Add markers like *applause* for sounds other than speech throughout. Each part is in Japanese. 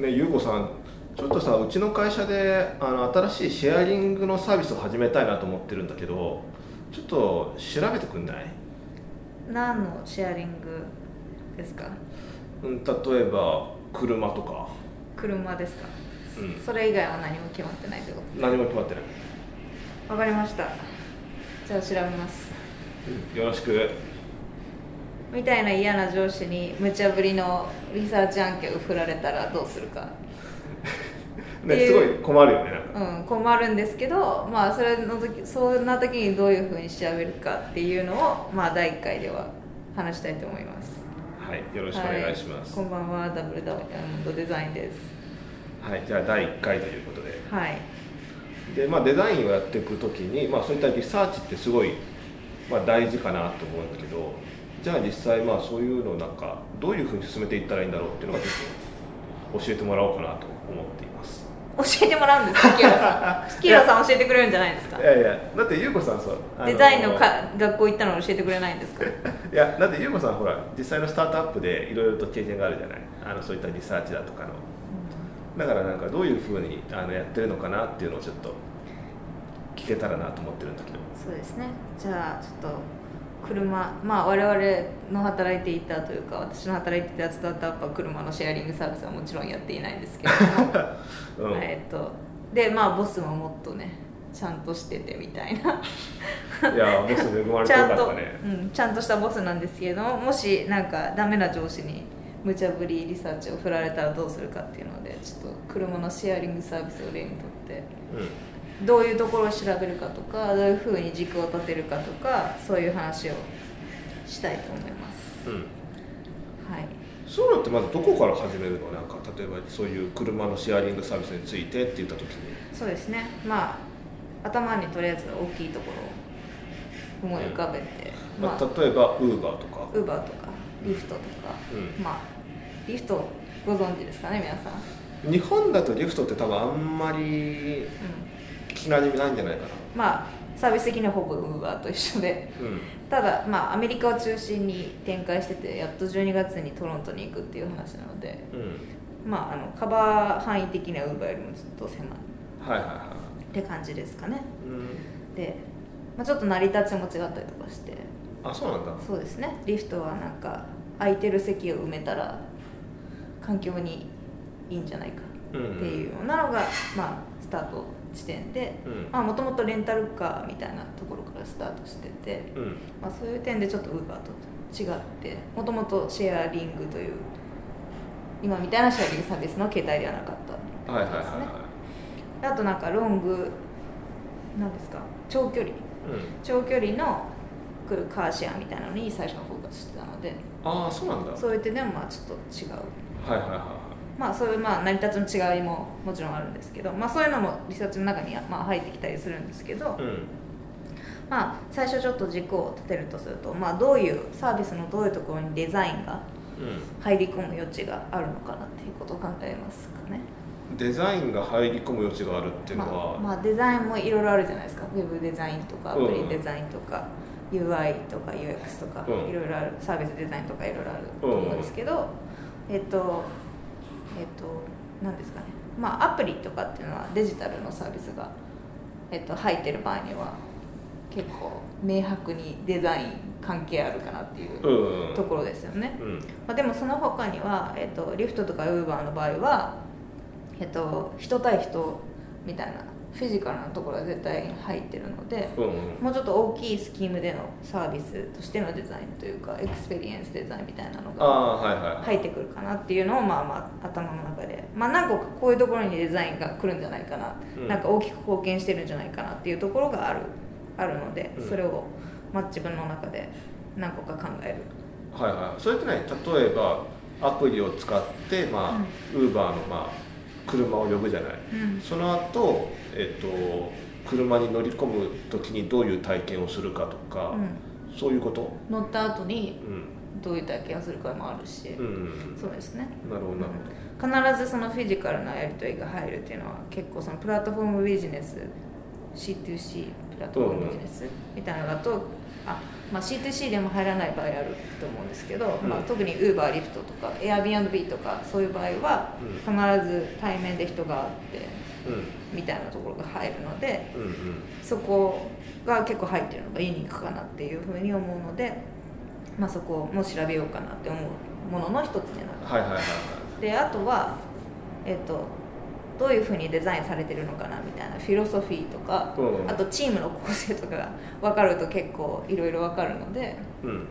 ねゆうこさんちょっとさうちの会社であの新しいシェアリングのサービスを始めたいなと思ってるんだけどちょっと調べてくんない、何のシェアリングですか？うん、例えば車とか。車ですか、うん。それ以外は何も決まってないってこ何も決まってない、とわかりました。じゃあ調べます。よろしくみたいな嫌な上司に無茶ぶりのリサーチ案件を振られたらどうするか。*laughs* ねすごい困るよね。うん、困るんですけど、まあ、それの時そんな時にどういうふうに調べるかっていうのを、まあ、第1回では話したいと思います。はいよろしくお願いします。はこんばんはダブルダイヤモンドデザインです。はい、じゃあ第1回ということで。はい。で、まあ、デザインをやっていく時に、まあ、そういったリサーチってすごい、まあ、大事かなと思うんだけどじゃあ実際まあそういうのをなんかどういうふうに進めていったらいいんだろうっていうのがちょっと教えてもらおうかなと思っています。教えてもらうんですか？キさんキさん教えてくれるんじゃないですか？いやいやだって優子さんさあデザインのか学校行ったの教えてくれないんですか？*laughs* いやだって優子さんほら実際のスタートアップでいろいろと経験があるじゃない？あのそういったリサーチだとかの。だからなんかどういうふうにあのやってるのかなっていうのをちょっと聞けたらなと思ってるんだけど。そうですね。じゃあちょっと車まあ我々の働いていたというか私の働いていたスタートアップは車のシェアリングサービスはもちろんやっていないんですけれども、*laughs* うん。えっとでまあボスももっとねちゃんとしててみたいな。いやボス恵まれちてよかったね。うん、ちゃんとしたボスなんですけれどももしなんかダメな上司に無茶ぶりリサーチを振られたらどうするかっていうのでちょっと車のシェアリングサービスを例にとって。うどういうところを調べるかとかどういうふうに軸を立てるかとかそういう話をしたいと思います。ん、うん、はい。そういうのってまずどこから始めるの？なんか例えばそういう車のシェアリングサービスについてって言った時に。そうですね。まあ頭にとりあえず大きいところを思い浮かべて、まあ、まあ例えばウーバーとか。ウーバーとかリフトとか、うん。まあリフトご存知ですかね皆さん、日本だとリフトって多分あんまりうん、聞きなじみないんじゃないかまあサービス的にはほぼウーバーと一緒で。なうん。ただまあアメリカを中心に展開しててやっと12月にトロントに行くっていう話なのでうん。まああのカバー範囲的にはウーバーよりもずっと狭い。はいはいはって感じですかね。いうん。で、まあ、ちょっと成り立ちも違ったりとかして。あそうなんだ。そうですね。リフトはなんか空いてる席を埋めたら環境にいいんじゃないかうんっていうようなのが、まあ、スタート地点でうん。もともとレンタルカーみたいなところからスタートしてて、うん。まあ、そういう点でちょっとウーバーと違ってもともとシェアリングという今みたいなシェアリングサービスの形態ではなかったはいはいはいですねはあとなんかロングなんですか長距離。いうん。長距離の来るカーシェアみたいなのに最初はフォーカスしてたのでああそうなんだ。そういう点でもまあちょっと違う。はいはいはまあそういうまあ成り立ちの違いももちろんあるんですけど、まあ、そういうのもリサーチの中にはまあ入ってきたりするんですけど、うん。まあ最初ちょっと軸を立てるとすると、まあ、どういうサービスのどういうところにデザインがう入り込む余地があるのかなっていうことを考えますかね。んデザインが入り込む余地があるっていうのは、まあ、まあデザインもいろいろあるじゃないですか。ウェブデザインとかアプリデザインとか、UI とか UX とか、うん。いろいろある。サービスデザインとかいろいろあると思うんですけど、えっとえっと何ですかね。まあアプリとかっていうのはデジタルのサービスが、えっと、入ってる場合には結構明白にデザイン関係あるかなっていううんうん。ところですよね、うん。まあ、でもその他には、えっと、 Lyft とか Uber の場合は、えっと、人対人みたいなフィジカルなところが絶対に入ってるのでうんうん。もうちょっと大きいスキームでのサービスとしてのデザインというかエクスペリエンスデザインみたいなのあが入ってくるかなっていうのをまあまあ頭の中で、まあ、何個かこういうところにデザインが来るんじゃないかな、うん。なんか大きく貢献してるんじゃないかなっていうところがあるあるので、うん。それを、まあ、自分の中で何個か考える。はいはい。それってね例えばアプリを使ってまあウーバーのまあ車を呼ぶじゃない。うん。その後えっと車に乗り込む時にどういう体験をするかとか、うん。そういうこと？乗った後にうん。どういう体験をするかもあるし、うんうんそうですね。なるほどなるほど。必ずそのフィジカルなやり取りが入るっていうのは結構そのプラットフォームビジネス C2C プラットフォームビジネスみたいなのだとあまあ、C2C でも入らない場合あると思うんですけど、うん。まあ、特に Uber、リフトとか Airbnb とかそういう場合はうん。必ず対面で人が会ってうん。みたいなところが入るのでうんうん。そこが結構入ってるのがユニークかなっていうふうに思うので、まあ、そこも調べようかなって思うものの一つになる。はいはいはいはい。であとは、えっとどういうふうにデザインされてるのかなみたいなフィロソフィーとか、うん。あとチームの構成とかが分かると結構いろいろ分かるのでうん。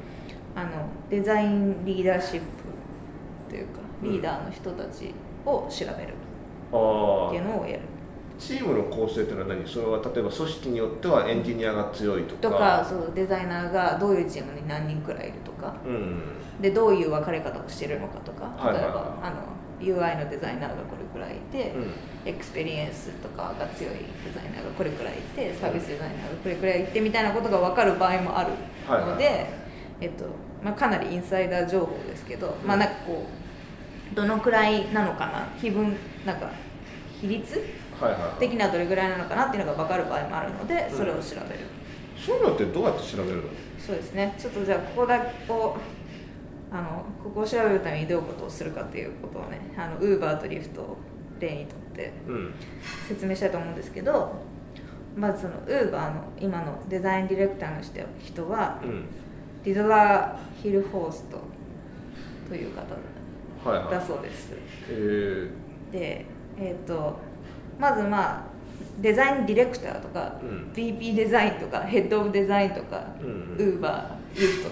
あのデザインリーダーシップというかうんリーダーの人たちを調べるあっていうあのをやる。チームの構成っていうのは何？それは例えば組織によってはエンジニアが強いとか。とかそうデザイナーがどういうチームに何人くらいいるとか。うん。でどういう分かれ方をしてるのかとか。例えば、はいはい。はいあの UI のデザイナーがこれくらいいて、うん。エクスペリエンスとかが強いデザイナーがこれくらいいてサービスデザイナーがこれくらいいてみたいなことが分かる場合もあるので、えっとまあ、かなりインサイダー情報ですけど、まあなんかこうどのくらいなのかな比分なんか比率はいはどれぐらいなのかなっていうのが分かる場合もあるのでそれを調べる、そういうのってどうやって調べるの？そうですね。ちょっとじゃあここだをあのここを調べるためにどういうことをするかっていうことをねあの Uber と Lyft を例にとってうん。説明したいと思うんですけどまずその Uber の今のデザインディレクターの人人はうん。ディドラー・ヒルホーストという方はいはい。だそうです。えー。でえっ、とまずまあデザインディレクターとか、うん。VP デザインとかヘッドオブデザインとか、うんうん。Uber、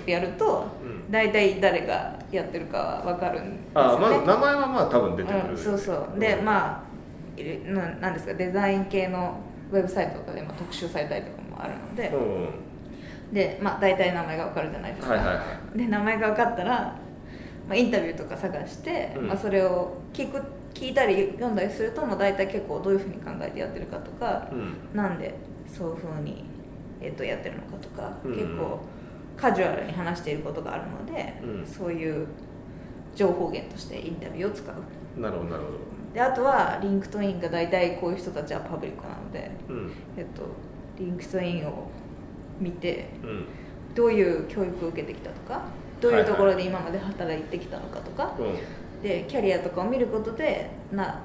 やると、うん。大体誰がやってるかは分かるんですあよね。あまず名前はまあ多分出てくる、うん、そうそう。でまあいるななんですかデザイン系のウェブサイトとかでまあ特集されたりとかもあるので、うんうん。でまあ大体名前が分かるじゃないですか、はいはいはで名前が分かったら、まあ、インタビューとか探して、うん。まあ、それを聞く聞いたり読んだりすると、まあ、大体結構どういうふうに考えてやってるかとか、うん。なんでそういうふうに、えっとやってるのかとか、うん。結構カジュアルに話していることがあるので、うん。そういう情報源としてインタビューを使う。なるほどなるほであとは LinkedIn が大体こういう人たちはパブリックなので、どうん。えっと、 LinkedIn を見てうん。どういう教育を受けてきたとかどういうところで今まで働いてきたのかとか、でキャリアとかを見ることでな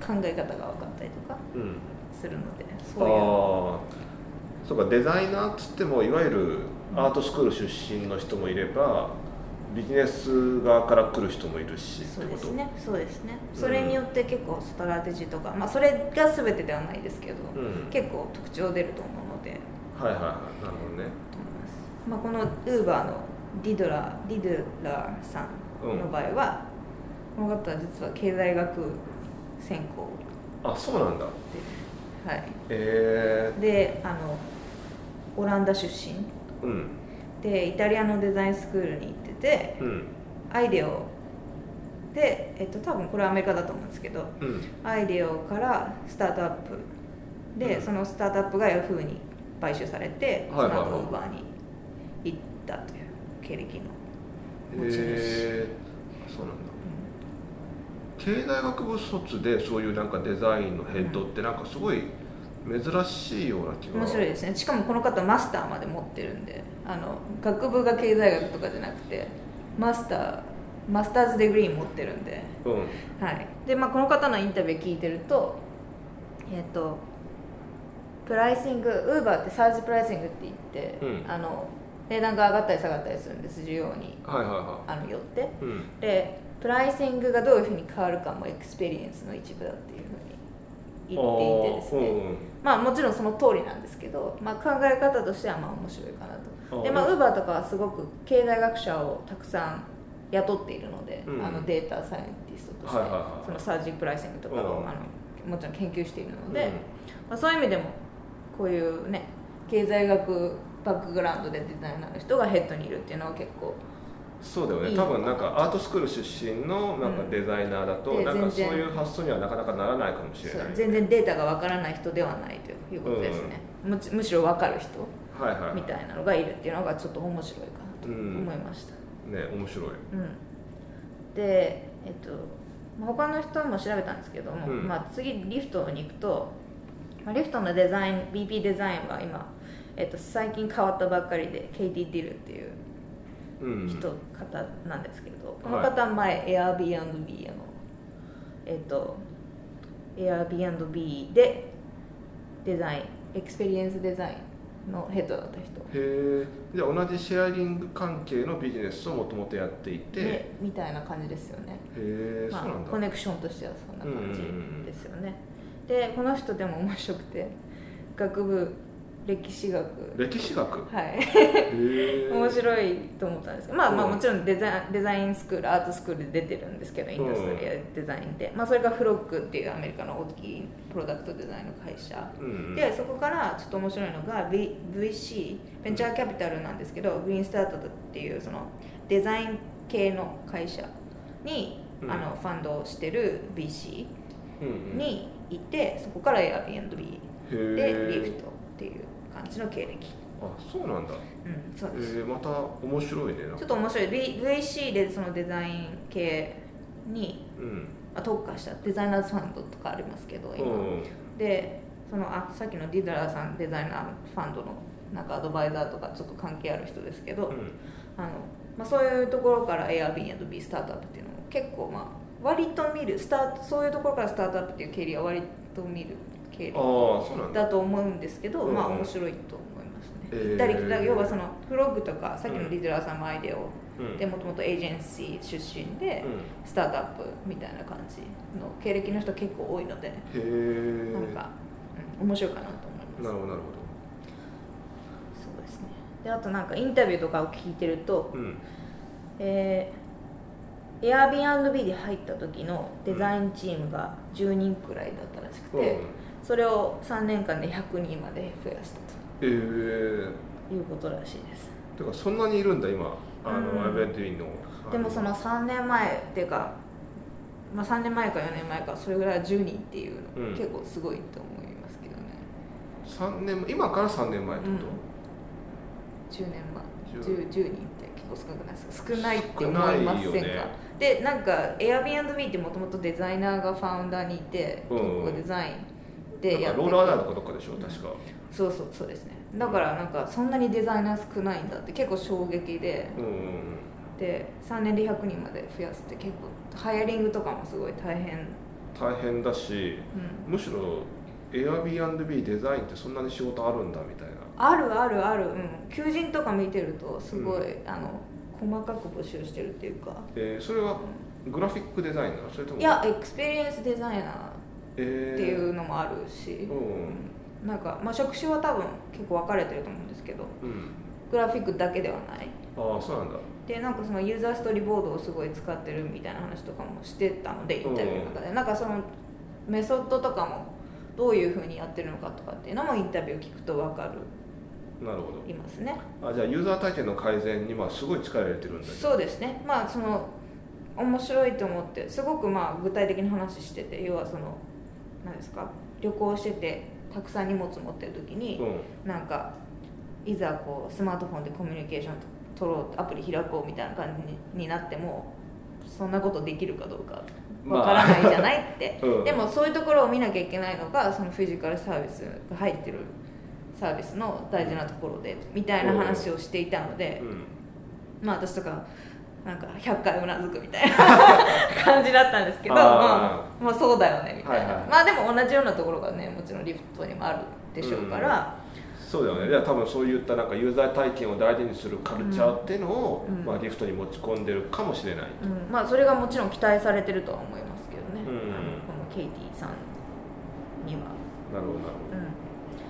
考え方が分かったりとかするのでそういう。ああそうかデザイナーっつってもいわゆるアートスクール出身の人もいればビジネス側から来る人もいるしそうですね。そうですね。うん。それによって結構ストラテジーとか、まあ、それが全てではないですけど、うん。結構特徴出ると思うので。はいはいはい。なるほどね。と思います、まあ、このウーバーのディドラディドラーさんの場合は、この方は実は経済学専攻。あそうなんだ。で,、はい、えであのオランダ出身。ー、うん。でイタリアのデザインスクールに行っててうん。アイデオで、えっと、多分これはアメリカだと思うんですけどうん。アイデオからスタートアップで、うん。そのスタートアップがヤフーに買収されて、その後ウーバーに行ったという経歴の持ち主、えー、そうなんだ。経済学部卒でそういうなんかデザインのヘッドってなんかすごい珍しいような気が。面白いですね。しかもこの方マスターまで持ってるんで。あの学部が経済学とかじゃなくてマスターマスターズデグリー持ってるんで。うん。はい。でまあこの方のインタビュー聞いてるとえっ、とプライシング Uber って surge pricing って言って、うん。あの値段が上がったり下がったりするんです需要に。はいはいはあのよって。いうん。でプライシングがどういうふうに変わるかもエクスペリエンスの一部だっていうふうに言っていてですね、まあもちろんその通りなんですけど、まあ、考え方としてはまあ面白いかなと。でまあ Uber とかはすごく経済学者をたくさん雇っているので、うんあのデータサイエンティストとして、はいはいはいそのサージプライシングとかを、うん。あのもちろん研究しているので、うん。まあ、そういう意味でもこういうね経済学バックグラウンドでデザイナーの人がヘッドにいるっていうのは結構そうだよね。多分なんかアートスクール出身のなんかデザイナーだと、うんでなんかそういう発想にはなかなかならないかもしれそないう。全然データがわからない人ではないということですね、むむしろ分かる人みたいなのがいるっていうのがちょっと面白いかなとうん。思いました、ね面白い。うん。でえっとまあ他の人も調べたんですけども、うん。まあ、次リフトに行くと、まあ、リフトのデザイン BP デザインは今、えっと、最近変わったばっかりでケイティ・ディルっていううん人、方なんですけどこの方は前 Airbnb のえっと Airbnb でデザインエクスペリエンスデザインのヘッドだった人。へえ。じゃあ同じシェアリング関係のビジネスをもともとやっていて、でみたいな感じですよね。へえ、まあ、そうなんだ。コネクションとしてはそんな感じですよね、でこの人でも面白くて学部歴史学。歴史学？はい。面白いと思ったんですけど。まあまあうん。もちろんデザデザインスクールアートスクールで出てるんですけどインダストリアルデザインで、まあ、それがフロックっていうアメリカの大きいプロダクトデザインの会社。うんうん。でそこからちょっと面白いのが v VC ベンチャーキャピタルなんですけどグリーンスタートっていうそのデザイン系の会社に、うん。あのファンドをしてる VC にいてそこから Airbnb へでえリフトっていう感じの経歴。あそうなんだ。うんそうです。えー、また面白いねちょっと面白い。V VC でそのデザイン系にうん。まあ特化したデザイナーズファンドとかありますけど今、うんでそのあさっきのディドラーさんデザイナーファンドのなんかアドバイザーとかちょっと関係ある人ですけど、うん。あのまあ、そういうところから Airbnb スタートアップっていうのも結構まあ割と見るスタートそういうところからスタートアップっていう経理は割と見る経理ああそうなんだ。だと思うんですけど、うんまあ面白いと思いますね、えー。行ったり来たり要はそのフログとかさっきのディドラーさんもアイデアを、うん。でもともとエージェンシー出身で、うスタートアップみたいな感じの経歴の人結構多いので、ん、へえなんか、うん、面白いかなと思います。なるほどなるほそうですね。であとなんかインタビューとかを聞いてると、どうん。えー、Airbnb で入った時のデザインチームが10人くらいだったらしくて、うんそれを3年間で100人まで増やしたえー、ということらしいです。てかそんなにいるんだ今。あの、うん。アイベントインの。あでもその3年前っていうか、まあ、3年前か4年前かそれぐらいは10人っていうの、うん。結構すごいと思いますけどね。3年今から3年前ってこと、10年前。10, 10 10人って結構少なくないですか？少ないって思いいませんか、よね。でなんか Airbnb ってもともとデザイナーがファウンダーにいて、うん。結構デザインでやってローラーダーとかどっかでしょ確か、そうそうそうですね。だからなんかそんなにデザイナー少ないんだって結構衝撃で。うんうんで3年で100人まで増やすって結構ハイアリングとかもすごい大変、うん大変だしうん、むしろ Airbnb デザインってそんなに仕事あるんだみたいな。あるあるある、うん、求人とか見てるとすごい、うあの細かく募集してるっていうか、えーそれはグラフィックデザインなのそれともいやexperience designer、っていうのもあるし、うん。なんか、まあ、職種は多分結構分かれてると思うんですけど。うん。グラフィックだけではない。ああそうなんだ。でなんかその user storyboard をすごい使ってるみたいな話とかもしてたのでインタビューの中で、なんかそのメソッドとかもどういうふうにやってるのかとかっていうのもインタビュー聞くと分かる。なるほいますね。どあじゃあユーザー体験の改善にまあすごい力入れてるんだ。そうですね。まあその面白いと思ってすごくまあ具体的な話してて要はその何ですか？旅行しててたくさん荷物持ってる時に、うん。なんかいざこうスマートフォンでコミュニケーション取ろうアプリ開こうみたいな感じにになってもそんなことできるかどうかまあ。わからないじゃないって、*laughs* うん。でもそういうところを見なきゃいけないのがそのフィジカルサービスが入ってるサービスの大事なところでみたいな話をしていたので、うん。まあ私とかなんか100回うなずくみたいな *laughs* 感じだったんですけどまあ、まあそうだよねみたいな、はいはい。まあでも同じようなところがねもちろんリフトにもあるでしょうから、そうだよね、じゃあ多分そういったなんかユーザー体験を大事にするカルチャーっていうのを、うん。まあ、リフトに持ち込んでるかもしれない、うん。まあそれがもちろん期待されてるとは思いますけどね、うん。あのこのケイティさんには。なるほどなる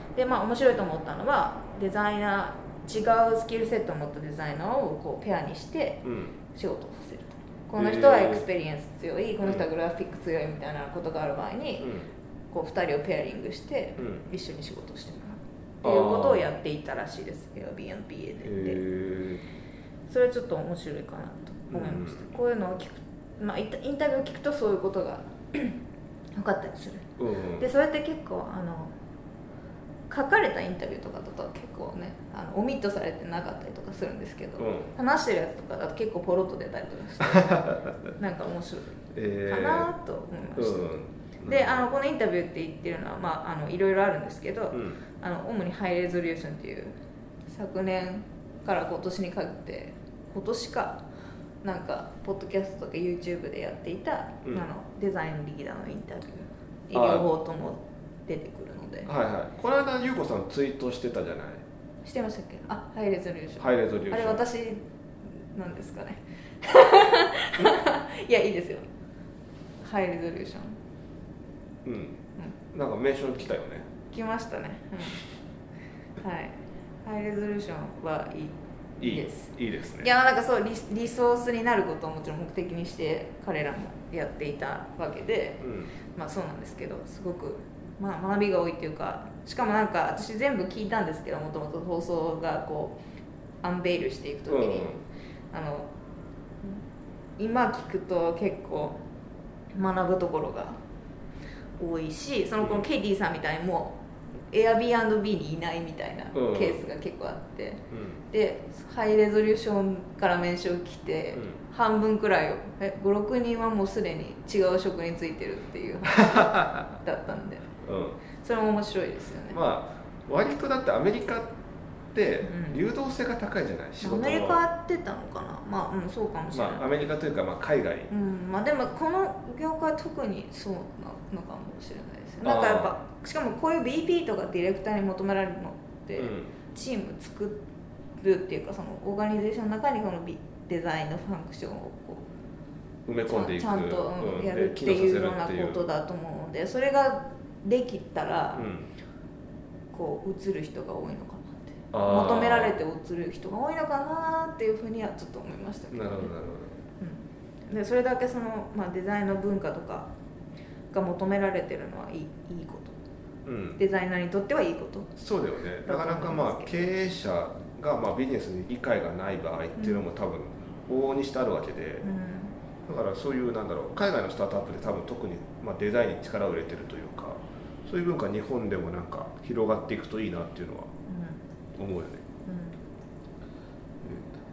うん、でまあ面白いと思ったのはデザイナー違うスキルセットを持ったデザイナーをこうペアにしてほど、うん、仕事をさせると。この人はエクスペリエンス強いこの人はグラフィック強いみたいなことがある場合に、こう2人をペアリングしてうん。一緒に仕事をしてもらうっていうことをやっていたらしいです Airbnb でそれはちょっと面白いかなと思いました、うん。こういうのを聞く、まあ、インタビューを聞くとそういうことが *coughs* 分かったりする。でそれって結構あの書かれたインタビューとかだと結構ねあのオミットされてなかったりとかするんですけど、うん。話してるやつとかだと結構ポロッと出たりとかして *laughs* なんか面白いえかなと思いました、うん。であのこのインタビューって言ってるのは、まあ、あのいろいろあるんですけど、うん。あの主にハイレゾリューションっていう昨年から今年にかけて今年かなんかポッドキャストとか YouTube でやっていた、うん。あのデザインリーダーのインタビュー両方とも出てくるので。はいはい。この間優子さんツイートしてたじゃない？してましたっけ？あハイレゾリューション、ハイレゾリューションあれ私なんですかね？*laughs* いやいいですよ。ハイレゾリューションうん。なんかメンション来たよね。来ましたね、うん、はい。ハイレゾリューションはいい。いい。です。いいですね。いやなんかそうリリソースになることをもちろん目的にして彼らもやっていたわけでうん。まあそうなんですけどすごく、まあ、学びが多いっていうかしかもなんか私全部聞いたんですけどもともと放送がこうアンベイルしていく時に、あの今聞くと結構学ぶところが多いしそのこのケイティさんみたいにもう Airbnb にいないみたいなケうん。ースが結構あって。うん。でハイレゾリューションから名称来て、うん。半分くらいをえ56人はもうすでに違う職についてるっていう話だったんで。うんそれも面白いですよね、まあ割とだってアメリカってうん。流動性が高いじゃない、仕事の。アメリカやってたのかな？まあうんそうかもしれない、まあアメリカというかまあ海外。うんまあでもこの業界は特にそうなのかもしれないですよ。なんかやっぱしかもこういう BP とかディレクターに求められるのって、うん。チーム作るっていうかそのオーガニゼーションの中にこのビデザインのファンクションをこう埋め込んでいく。ちゃんと、やるっていうようなことだと思うのでそれができたら、うんこう映る人が多いのかなって。求められて映る人が多いのかなっていうふうにはちょっと思いましたけど、ねなるほどなるうん、でそれだけその、まあ、デザインの文化とかが求められてるのはいいいいこと。ほどうん。デザイナーにとってはいいこと。そうだよね。なかなかまあ経営者がまあビジネスに理解がない場合っていうのも多分往々にしてあるわけで。うん。だからそういうなんだろう海外のスタートアップで多分特にまあデザインに力を入れてるというかそういう文化日本でもなんか広がっていくといいなっていうのは思うよね。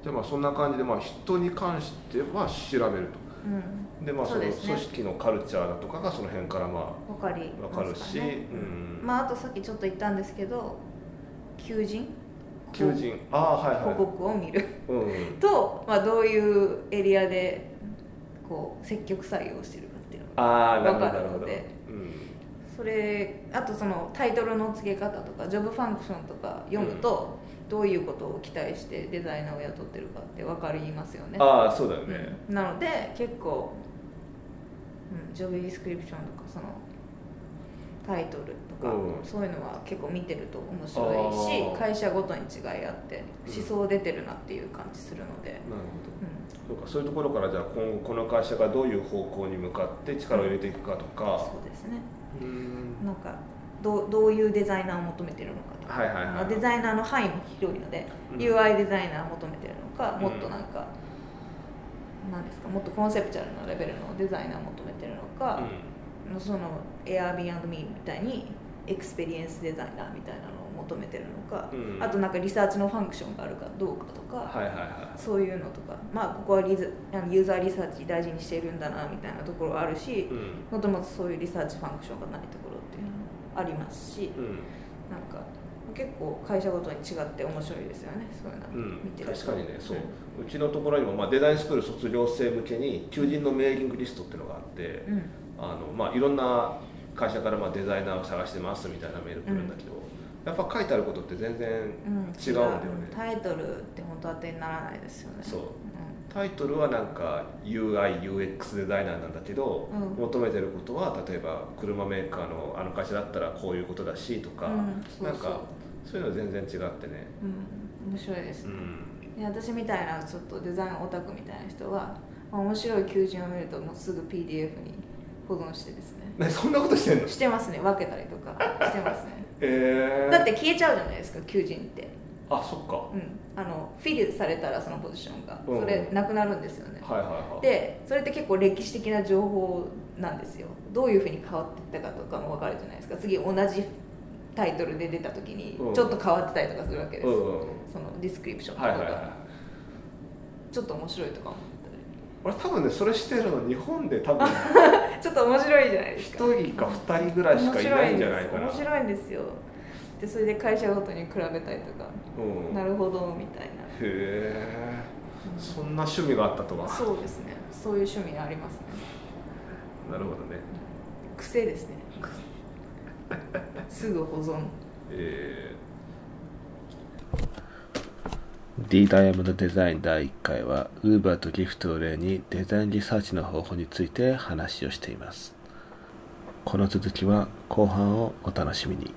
じゃあまあそんな感じでまあ人に関しては調べるうんうん。とでまあその組織のカルチャーだとかがその辺からまわかりあ分かるし、ねうん。まああとさっきちょっと言ったんですけど求人？求人。ああはいはい。広告を見る。うんうん。と、まあ、どういうエリアでこう積極採用してるかっていうのがああなるほどわかなるほど、るのでうん、それあとそのタイトルの付け方とか job function とか読むと、どういうことを期待してデザイナーを雇ってるかって分かりますよね。ああそうだよね、うんなので結構、うん、ジョブディスクリプションとかそのタイトルとか、うん。そういうのは結構見てると面白いし会社ごとに違いあってうん。思想出てるなっていう感じするので、なるうん。ほどそうかそういうところからじゃあ今後この会社がどういう方向に向かって力を入れていくかとか。そうですね。うんなんかどうどういうデザイナーを求めてるのかとか、はいはいはいまあデザイナーの範囲も広いので、うん。UI デザイナーを求めてるのかうん。もっとなんか、なんですかもっとコンセプチュアルなレベルのデザイナーを求めてるのか、その Airbnb みたいに experience designer みたいなのを求めてるのか、うん。あとなんかリサーチのファンクションがあるかどうかとか、はいはいはそういうのとかまあここはリズあのユーザーリサーチ大事にしているんだなみたいなところはあるしいうん。もともとそういうリサーチファンクションがないところっていうのもありますしうん。なんか結構会社ごとに違って面白いですよねそういうの。うん。見てると。確かにねそう。うちのところにも、まあ、デザインスクール卒業生向けに求人のメーリングリストっていうのがあって、うん。あのまあ、いろんな会社からまあデザイナーを探してますみたいなメール来るんだけど、やっぱ書いてあることって全然うん、違うんだよね。タイトルって本当当てにならないですよね。そう。タイトルはなんか UIUX デザイナーなんだけど、うん。求めてることは例えば車メーカーのあの会社だったらこういうことだしとか、うん。そうなんかそういうの全然違ってね、うん、面白いですね、うん、で私みたいなちょっとデザインオタクみたいな人は、まあ、面白い求人を見るともうすぐ PDF に保存してですねね。*laughs* そんなことしてんの？してますね。分けたりとかしてますねえー、だって消えちゃうじゃないですか求人って、あそっか。うん、あのフィルされたらそのポジションが。うん。それなくなるんですよね、はいはいはい。でそれって結構歴史的な情報なんですよ。どういうふうに変わっていったかとかも分かるじゃないですか。次同じタイトルで出た時にうん。ちょっと変わってたりとかするわけです。よ、うんそのディスクリプションとか。が、はいはいはい。ちょっと面白いとか思ったり。俺多分ねそれしてるの日本で多分 *laughs* ちょっと面白いじゃないですか。1人か2人ぐらいしかいないんじゃないかな。面白いんですよ。でそれで会社ごとに比べたりとか、うん、なるほどみたいな。へえ。そんな趣味があったとは。そうですね。そういう趣味ありますね。なるほどね。癖ですね。すぐ保存。え D ダイヤモンドデザイン第1回は Uber と Gift を例にデザインリサーチの方法について話をしています。この続きは後半をお楽しみに。